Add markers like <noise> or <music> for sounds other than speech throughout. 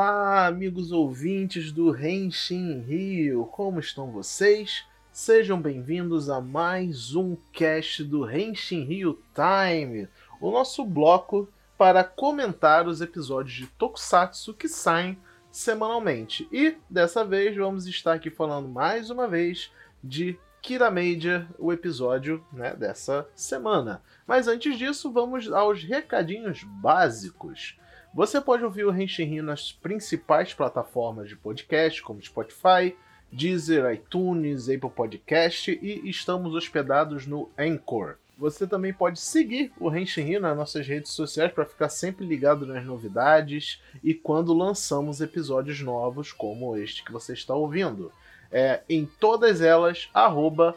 Olá, amigos ouvintes do Renshin Rio, como estão vocês? Sejam bem-vindos a mais um cast do Renshin Rio Time, o nosso bloco para comentar os episódios de Tokusatsu que saem semanalmente. E dessa vez vamos estar aqui falando mais uma vez de Kira Major, o episódio né, dessa semana. Mas antes disso, vamos aos recadinhos básicos. Você pode ouvir o Renshin Rio nas principais plataformas de podcast, como Spotify, Deezer, iTunes, Apple Podcast e estamos hospedados no Anchor. Você também pode seguir o Renshin Rio nas nossas redes sociais para ficar sempre ligado nas novidades e quando lançamos episódios novos como este que você está ouvindo. É, em todas elas, arroba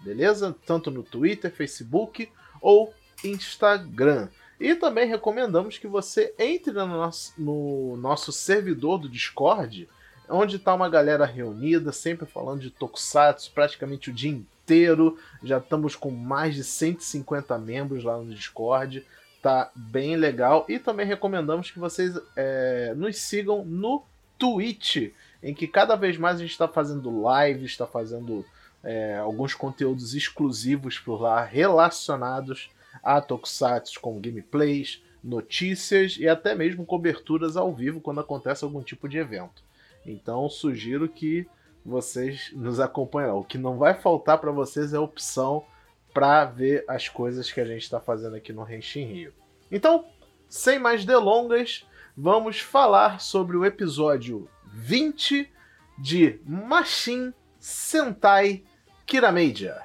beleza? Tanto no Twitter, Facebook ou Instagram. E também recomendamos que você entre no nosso, no nosso servidor do Discord, onde está uma galera reunida, sempre falando de Tokusatsu praticamente o dia inteiro. Já estamos com mais de 150 membros lá no Discord. Tá bem legal. E também recomendamos que vocês é, nos sigam no Twitch, em que cada vez mais a gente está fazendo lives, está fazendo é, alguns conteúdos exclusivos por lá relacionados a Tokusatsu com gameplays, notícias e até mesmo coberturas ao vivo quando acontece algum tipo de evento. Então sugiro que vocês nos acompanhem. O que não vai faltar para vocês é opção para ver as coisas que a gente está fazendo aqui no Renshin Rio. Então, sem mais delongas, vamos falar sobre o episódio 20 de Machine Sentai Kirameija.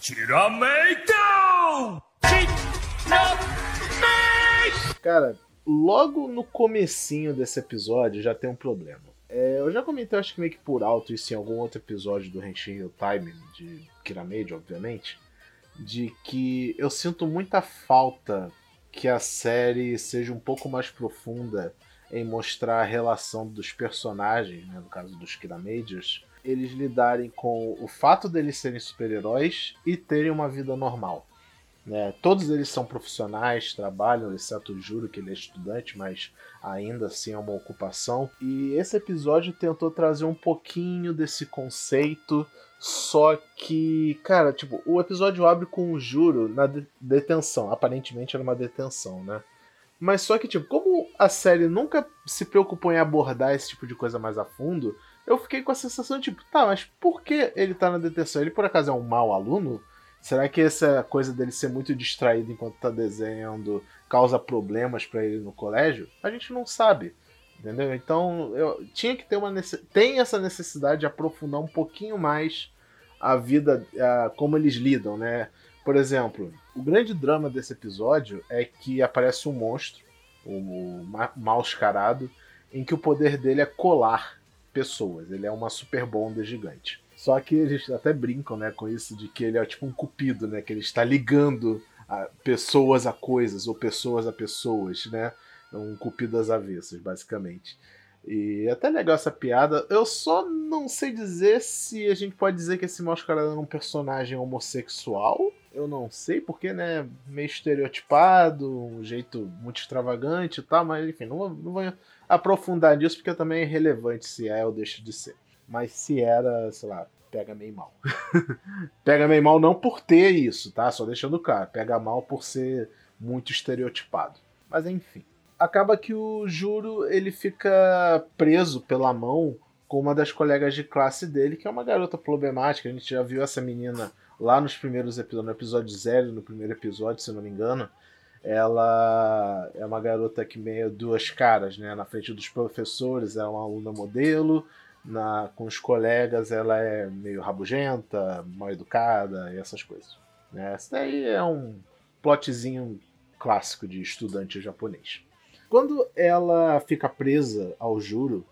Kirameija! Cara, logo no comecinho desse episódio já tem um problema. É, eu já comentei, acho que meio que por alto isso em algum outro episódio do Henshin Time, de Kiramade, obviamente, de que eu sinto muita falta que a série seja um pouco mais profunda em mostrar a relação dos personagens, né, no caso dos Kiramagers, eles lidarem com o fato deles serem super-heróis e terem uma vida normal. Né? Todos eles são profissionais, trabalham, exceto o Juro, que ele é estudante, mas ainda assim é uma ocupação. E esse episódio tentou trazer um pouquinho desse conceito, só que, cara, tipo, o episódio abre com o Juro na detenção. Aparentemente era uma detenção, né? Mas só que, tipo, como a série nunca se preocupou em abordar esse tipo de coisa mais a fundo, eu fiquei com a sensação de, tipo, tá, mas por que ele tá na detenção? Ele por acaso é um mau aluno? Será que essa coisa dele ser muito distraído enquanto tá desenhando causa problemas para ele no colégio? A gente não sabe. Entendeu? Então, eu tinha que ter uma tem essa necessidade de aprofundar um pouquinho mais a vida, a, como eles lidam, né? Por exemplo, o grande drama desse episódio é que aparece um monstro, o mal escarado, em que o poder dele é colar pessoas. Ele é uma super bonda gigante. Só que eles até brincam, né, com isso de que ele é tipo um cupido, né, que ele está ligando a pessoas a coisas ou pessoas a pessoas, né? Um cupido às avessas, basicamente. E é até legal essa piada. Eu só não sei dizer se a gente pode dizer que esse mascarado é um personagem homossexual. Eu não sei, porque, né, meio estereotipado, um jeito muito extravagante e tal, mas enfim, não vou, não vou aprofundar nisso porque também é irrelevante se é ou deixa de ser. Mas se era, sei lá, pega meio mal. <laughs> pega meio mal não por ter isso, tá? Só deixando claro. Pega mal por ser muito estereotipado. Mas enfim. Acaba que o Juro ele fica preso pela mão com uma das colegas de classe dele, que é uma garota problemática. A gente já viu essa menina lá nos primeiros episódios, no episódio zero, no primeiro episódio, se não me engano. Ela é uma garota que meio duas caras, né? Na frente dos professores, é uma aluna modelo, na, com os colegas ela é meio rabugenta, mal educada e essas coisas. Né? Esse daí é um plotzinho clássico de estudante japonês. Quando ela fica presa ao juro,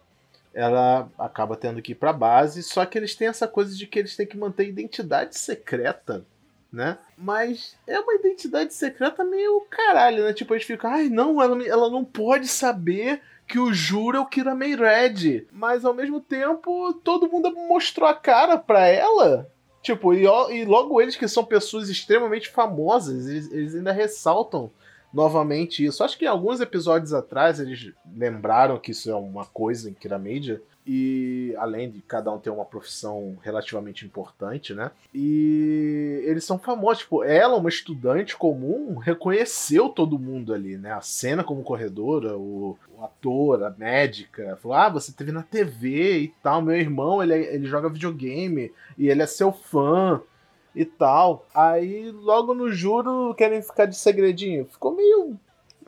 ela acaba tendo que ir para base, só que eles têm essa coisa de que eles têm que manter identidade secreta, né? Mas é uma identidade secreta meio caralho, né? Tipo, eles ficam, ai não, ela, ela não pode saber que o Juro é o Kiramei Red. Mas ao mesmo tempo, todo mundo mostrou a cara pra ela. Tipo, e, e logo eles que são pessoas extremamente famosas, eles, eles ainda ressaltam novamente isso. Acho que alguns episódios atrás eles lembraram que isso é uma coisa em Kiramedia, e além de cada um ter uma profissão relativamente importante, né? E eles são famosos, tipo, ela, uma estudante comum, reconheceu todo mundo ali, né? A cena como corredora, o, o ator, a médica, falou: "Ah, você teve na TV e tal, meu irmão, ele, é, ele joga videogame e ele é seu fã" e tal. Aí logo no juro querem ficar de segredinho. Ficou meio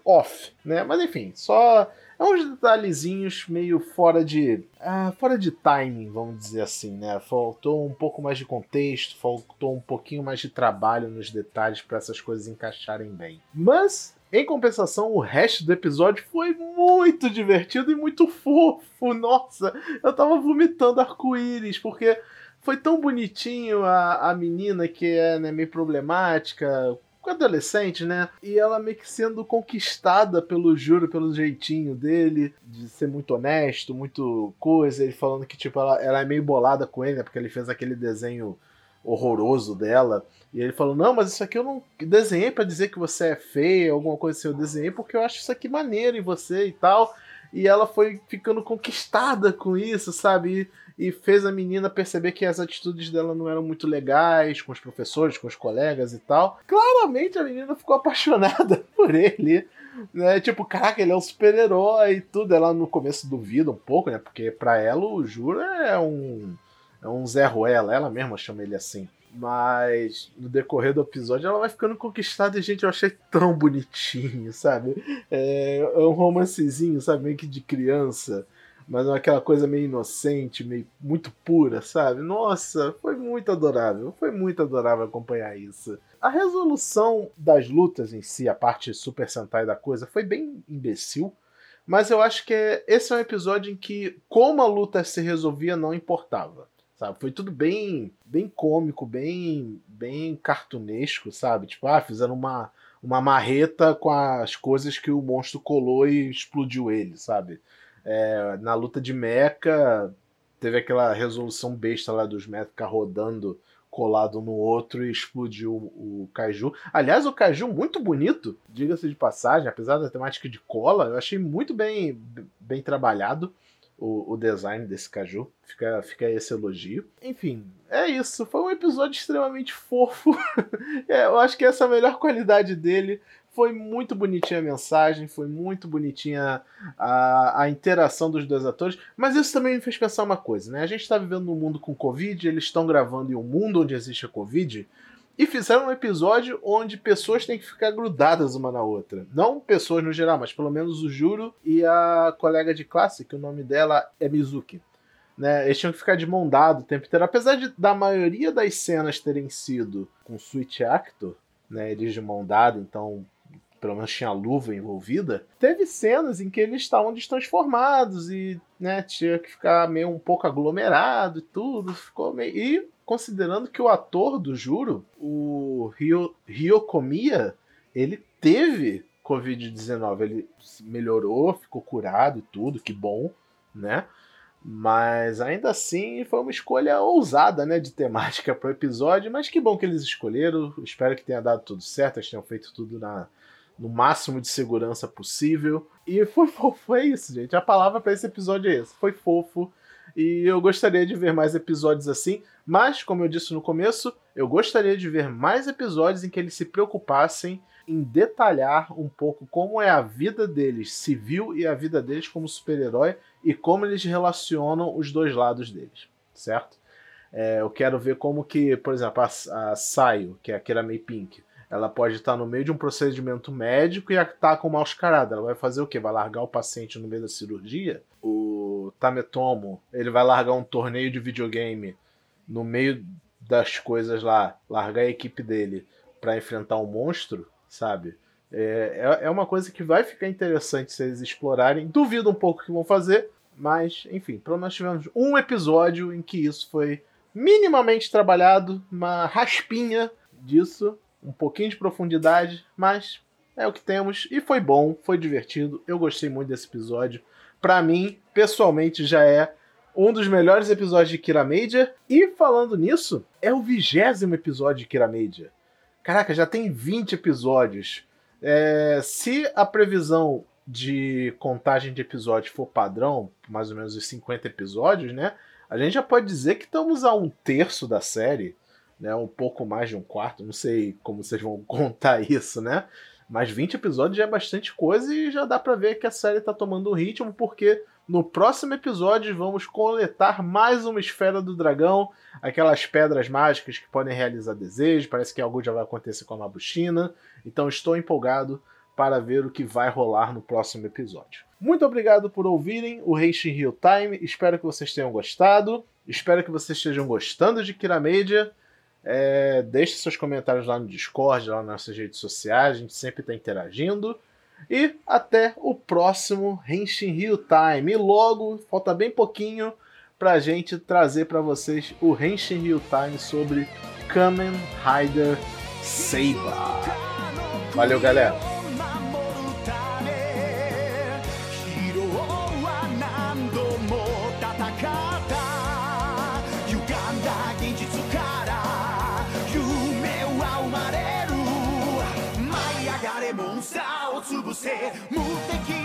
off, né? Mas enfim, só é uns detalhezinhos meio fora de. Ah, fora de timing, vamos dizer assim, né? Faltou um pouco mais de contexto, faltou um pouquinho mais de trabalho nos detalhes para essas coisas encaixarem bem. Mas em compensação, o resto do episódio foi muito divertido e muito fofo. Nossa, eu tava vomitando arco-íris, porque foi tão bonitinho a, a menina que é né, meio problemática, adolescente, né? E ela meio que sendo conquistada pelo juro, pelo jeitinho dele, de ser muito honesto, muito coisa. Ele falando que, tipo, ela, ela é meio bolada com ele, né? Porque ele fez aquele desenho horroroso dela. E ele falou: Não, mas isso aqui eu não desenhei para dizer que você é feia, alguma coisa assim. Eu desenhei porque eu acho isso aqui maneiro em você e tal. E ela foi ficando conquistada com isso, sabe? e fez a menina perceber que as atitudes dela não eram muito legais com os professores, com os colegas e tal. Claramente a menina ficou apaixonada <laughs> por ele. Né? Tipo, caraca, ele é um super-herói e tudo. Ela no começo duvida um pouco, né? Porque pra ela o Juro é um. É um Zé Ruela, ela mesma chama ele assim. Mas no decorrer do episódio ela vai ficando conquistada e, gente, eu achei tão bonitinho, sabe? É, é um romancezinho, sabe? Meio que de criança mas é aquela coisa meio inocente, meio muito pura, sabe? Nossa, foi muito adorável, foi muito adorável acompanhar isso. A resolução das lutas em si, a parte Super Sentai da coisa, foi bem imbecil, mas eu acho que esse é um episódio em que como a luta se resolvia não importava. Sabe? Foi tudo bem bem cômico, bem bem cartunesco, sabe? Tipo, ah, fizeram uma uma marreta com as coisas que o monstro colou e explodiu ele, sabe? É, na luta de mecha, teve aquela resolução besta lá dos ficar rodando colado no outro e explodiu o, o Kaiju. Aliás, o Kaiju muito bonito, diga-se de passagem, apesar da temática de cola, eu achei muito bem, bem trabalhado o, o design desse Kaiju. Fica, fica esse elogio. Enfim, é isso. Foi um episódio extremamente fofo. <laughs> é, eu acho que essa é a melhor qualidade dele. Foi muito bonitinha a mensagem, foi muito bonitinha a, a interação dos dois atores, mas isso também me fez pensar uma coisa, né? A gente está vivendo num mundo com Covid, eles estão gravando em um mundo onde existe a Covid, e fizeram um episódio onde pessoas têm que ficar grudadas uma na outra. Não pessoas no geral, mas pelo menos o Juro e a colega de classe, que o nome dela é Mizuki. Né, eles tinham que ficar de mão dada o tempo inteiro. Apesar de, da maioria das cenas terem sido com Switch Actor, né, eles de mão dada, então pelo menos tinha luva envolvida, teve cenas em que eles estavam destransformados e né, tinha que ficar meio um pouco aglomerado e tudo. Ficou meio. E considerando que o ator do Juro, o Ryo, Ryokomiya, ele teve Covid-19. Ele melhorou, ficou curado e tudo, que bom, né? Mas ainda assim foi uma escolha ousada, né, de temática para o episódio. Mas que bom que eles escolheram. Espero que tenha dado tudo certo, eles tenham feito tudo na, no máximo de segurança possível. E foi fofo, é isso, gente. A palavra para esse episódio é esse. Foi fofo. E eu gostaria de ver mais episódios assim, mas, como eu disse no começo, eu gostaria de ver mais episódios em que eles se preocupassem em detalhar um pouco como é a vida deles civil e a vida deles como super-herói e como eles relacionam os dois lados deles, certo? É, eu quero ver como que, por exemplo, a, a Saio, que é a Kira May Pink, ela pode estar no meio de um procedimento médico e estar com maus caradas. Ela vai fazer o quê? Vai largar o paciente no meio da cirurgia? O Tametomo, ele vai largar um torneio de videogame no meio das coisas lá, largar a equipe dele para enfrentar um monstro, sabe? É, é, é uma coisa que vai ficar interessante se eles explorarem. Duvido um pouco que vão fazer, mas enfim, pelo menos tivemos um episódio em que isso foi minimamente trabalhado, uma raspinha disso um pouquinho de profundidade, mas é o que temos e foi bom, foi divertido. Eu gostei muito desse episódio. Para mim, pessoalmente, já é um dos melhores episódios de Kira Media. E falando nisso, é o vigésimo episódio de Kira Media. Caraca, já tem 20 episódios É, se a previsão de contagem de episódios for padrão, mais ou menos os 50 episódios, né? A gente já pode dizer que estamos a um terço da série, né? Um pouco mais de um quarto, não sei como vocês vão <laughs> contar isso, né? Mas 20 episódios já é bastante coisa e já dá para ver que a série tá tomando um ritmo, porque no próximo episódio vamos coletar mais uma esfera do dragão, aquelas pedras mágicas que podem realizar desejos, parece que algo já vai acontecer com a Mabushina. Então estou empolgado para ver o que vai rolar no próximo episódio. Muito obrigado por ouvirem o Reishin Hill Time. Espero que vocês tenham gostado. Espero que vocês estejam gostando de Kira Media. É, deixe seus comentários lá no Discord, lá nas nossas redes sociais, a gente sempre está interagindo. E até o próximo Henshin Rio Time. E logo, falta bem pouquinho para a gente trazer para vocês o Henshin Rio Time sobre Kamen Rider Saber. Valeu, galera! せ無敵